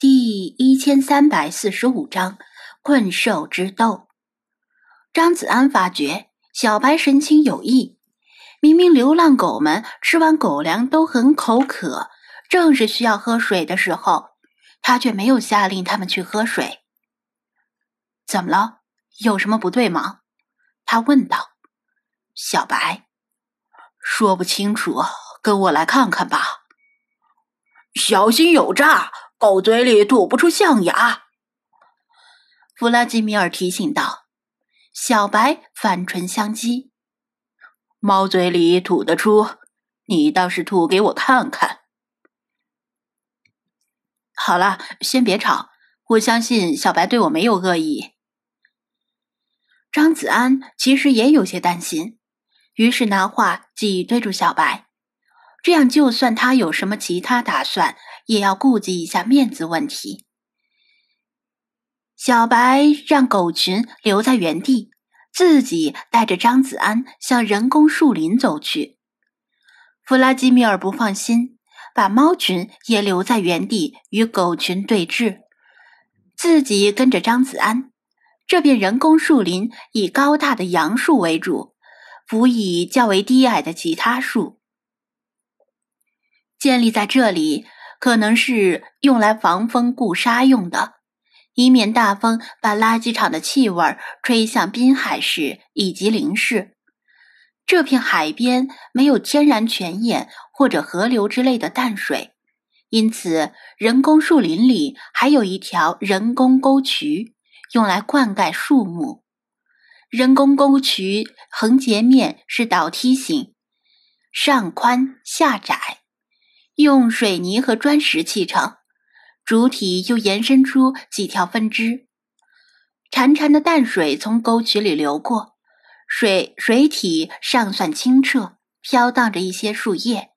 第一千三百四十五章困兽之斗。张子安发觉小白神情有异，明明流浪狗们吃完狗粮都很口渴，正是需要喝水的时候，他却没有下令他们去喝水。怎么了？有什么不对吗？他问道。小白说不清楚，跟我来看看吧。小心有诈！狗嘴里吐不出象牙，弗拉基米尔提醒道。小白反唇相讥：“猫嘴里吐得出，你倒是吐给我看看。”好了，先别吵，我相信小白对我没有恶意。张子安其实也有些担心，于是拿话挤兑住小白。这样，就算他有什么其他打算，也要顾及一下面子问题。小白让狗群留在原地，自己带着张子安向人工树林走去。弗拉基米尔不放心，把猫群也留在原地与狗群对峙，自己跟着张子安。这片人工树林以高大的杨树为主，辅以较为低矮的其他树。建立在这里，可能是用来防风固沙用的，以免大风把垃圾场的气味吹向滨海市以及林市。这片海边没有天然泉眼或者河流之类的淡水，因此人工树林里还有一条人工沟渠，用来灌溉树木。人工沟渠横截面是倒梯形，上宽下窄。用水泥和砖石砌成，主体又延伸出几条分支。潺潺的淡水从沟渠里流过，水水体尚算清澈，飘荡着一些树叶。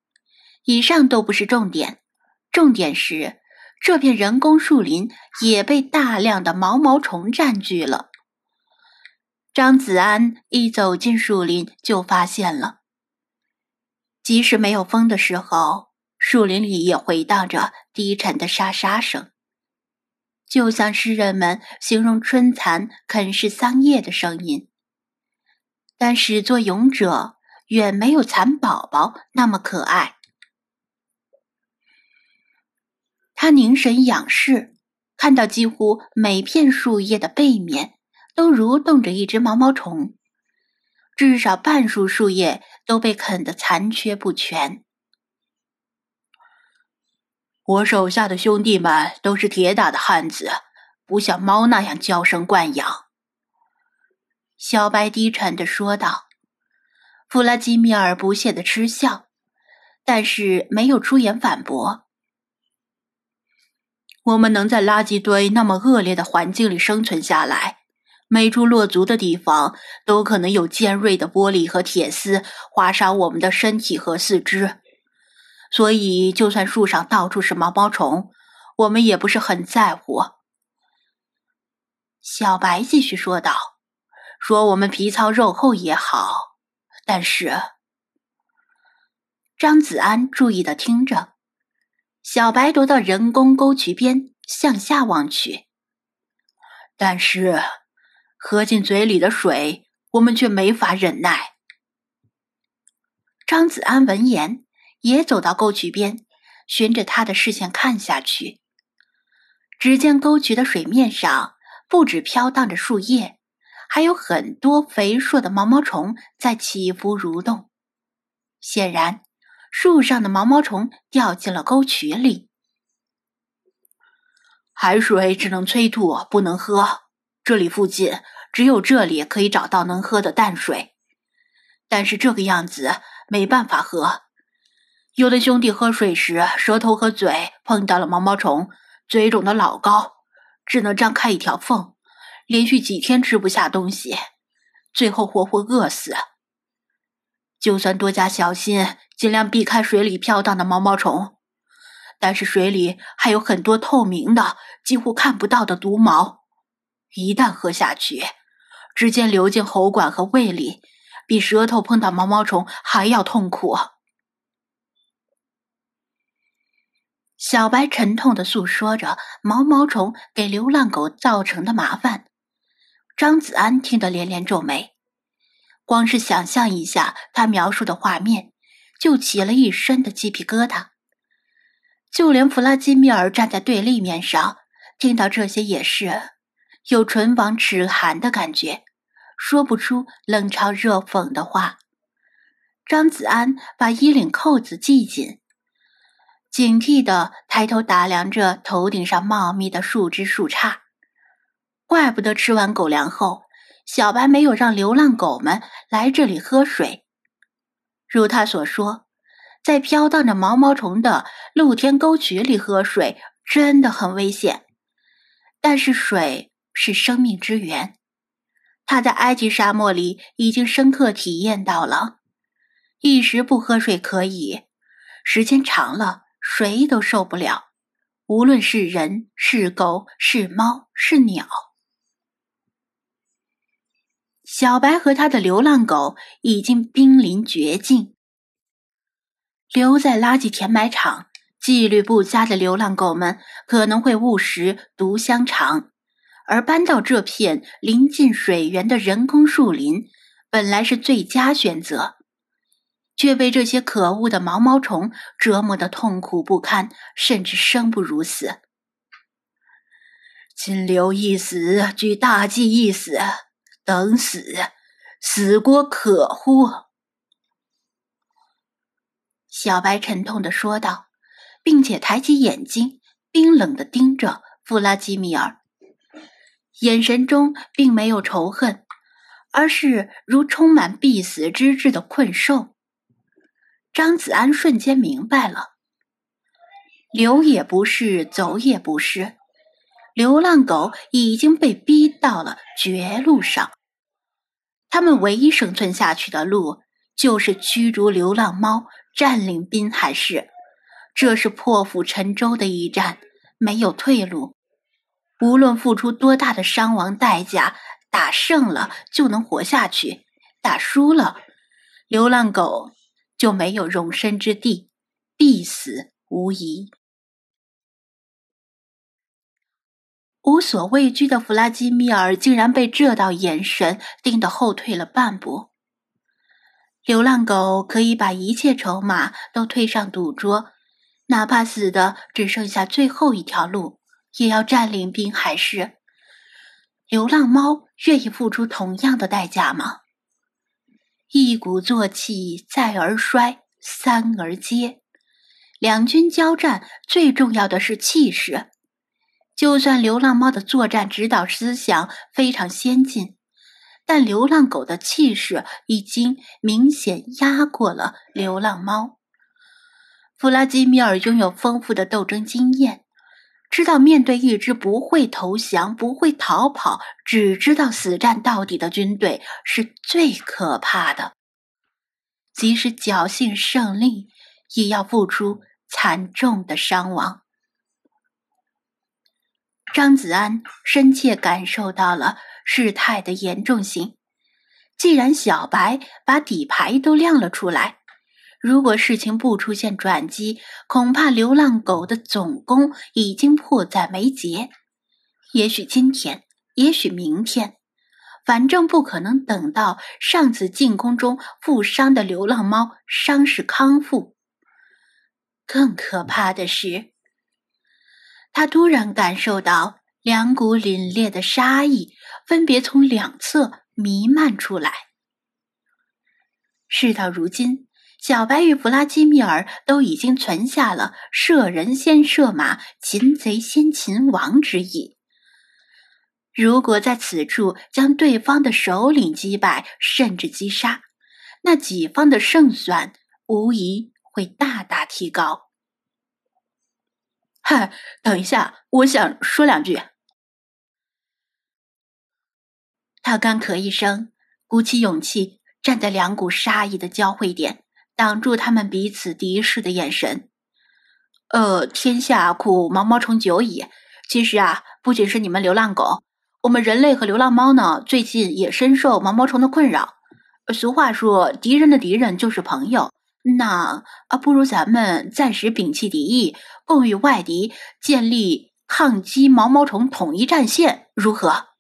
以上都不是重点，重点是这片人工树林也被大量的毛毛虫占据了。张子安一走进树林，就发现了，即使没有风的时候。树林里也回荡着低沉的沙沙声，就像诗人们形容春蚕啃食桑叶的声音。但始作俑者远没有蚕宝宝那么可爱。他凝神仰视，看到几乎每片树叶的背面都蠕动着一只毛毛虫，至少半数树叶都被啃得残缺不全。我手下的兄弟们都是铁打的汉子，不像猫那样娇生惯养。”小白低沉的说道。弗拉基米尔不屑的嗤笑，但是没有出言反驳。我们能在垃圾堆那么恶劣的环境里生存下来，每处落足的地方都可能有尖锐的玻璃和铁丝划伤我们的身体和四肢。所以，就算树上到处是毛毛虫，我们也不是很在乎。”小白继续说道，“说我们皮糙肉厚也好，但是……”张子安注意的听着，小白踱到人工沟渠边，向下望去。但是，喝进嘴里的水，我们却没法忍耐。张子安闻言。也走到沟渠边，循着他的视线看下去，只见沟渠的水面上不止飘荡着树叶，还有很多肥硕的毛毛虫在起伏蠕动。显然，树上的毛毛虫掉进了沟渠里。海水只能催吐，不能喝。这里附近只有这里可以找到能喝的淡水，但是这个样子没办法喝。有的兄弟喝水时，舌头和嘴碰到了毛毛虫，嘴肿的老高，只能张开一条缝，连续几天吃不下东西，最后活活饿死。就算多加小心，尽量避开水里飘荡的毛毛虫，但是水里还有很多透明的、几乎看不到的毒毛，一旦喝下去，直接流进喉管和胃里，比舌头碰到毛毛虫还要痛苦。小白沉痛的诉说着毛毛虫给流浪狗造成的麻烦。张子安听得连连皱眉，光是想象一下他描述的画面，就起了一身的鸡皮疙瘩。就连弗拉基米尔站在对立面上，听到这些也是有唇亡齿寒的感觉，说不出冷嘲热讽的话。张子安把衣领扣子系紧，警惕地抬头打量着头顶上茂密的树枝树杈。怪不得吃完狗粮后，小白没有让流浪狗们来这里喝水。如他所说，在飘荡着毛毛虫的露天沟渠里喝水真的很危险。但是水是生命之源，他在埃及沙漠里已经深刻体验到了。一时不喝水可以，时间长了谁都受不了。无论是人是狗是猫是鸟，小白和他的流浪狗已经濒临绝境。留在垃圾填埋场，纪律不佳的流浪狗们可能会误食毒香肠，而搬到这片临近水源的人工树林，本来是最佳选择。却被这些可恶的毛毛虫折磨得痛苦不堪，甚至生不如死。金流一死，举大计一死，等死，死过可乎？小白沉痛的说道，并且抬起眼睛，冰冷的盯着弗拉基米尔，眼神中并没有仇恨，而是如充满必死之志的困兽。张子安瞬间明白了，留也不是，走也不是，流浪狗已经被逼到了绝路上。他们唯一生存下去的路，就是驱逐流浪猫，占领滨海市。这是破釜沉舟的一战，没有退路。无论付出多大的伤亡代价，打胜了就能活下去，打输了，流浪狗。就没有容身之地，必死无疑。无所畏惧的弗拉基米尔竟然被这道眼神盯得后退了半步。流浪狗可以把一切筹码都推上赌桌，哪怕死的只剩下最后一条路，也要占领滨海市。流浪猫愿意付出同样的代价吗？一鼓作气，再而衰，三而竭。两军交战，最重要的是气势。就算流浪猫的作战指导思想非常先进，但流浪狗的气势已经明显压过了流浪猫。弗拉基米尔拥有丰富的斗争经验。知道面对一支不会投降、不会逃跑、只知道死战到底的军队是最可怕的。即使侥幸胜利，也要付出惨重的伤亡。张子安深切感受到了事态的严重性。既然小白把底牌都亮了出来。如果事情不出现转机，恐怕流浪狗的总攻已经迫在眉睫。也许今天，也许明天，反正不可能等到上次进攻中负伤的流浪猫伤势康复。更可怕的是，他突然感受到两股凛冽的杀意分别从两侧弥漫出来。事到如今。小白与弗拉基米尔都已经存下了射人先射马，擒贼先擒王之意。如果在此处将对方的首领击败，甚至击杀，那己方的胜算无疑会大大提高。嗨，等一下，我想说两句。他干咳一声，鼓起勇气，站在两股杀意的交汇点。挡住他们彼此敌视的眼神。呃，天下苦毛毛虫久矣。其实啊，不仅是你们流浪狗，我们人类和流浪猫呢，最近也深受毛毛虫的困扰。俗话说，敌人的敌人就是朋友。那啊，不如咱们暂时摒弃敌意，共与外敌建立抗击毛毛虫统一战线，如何？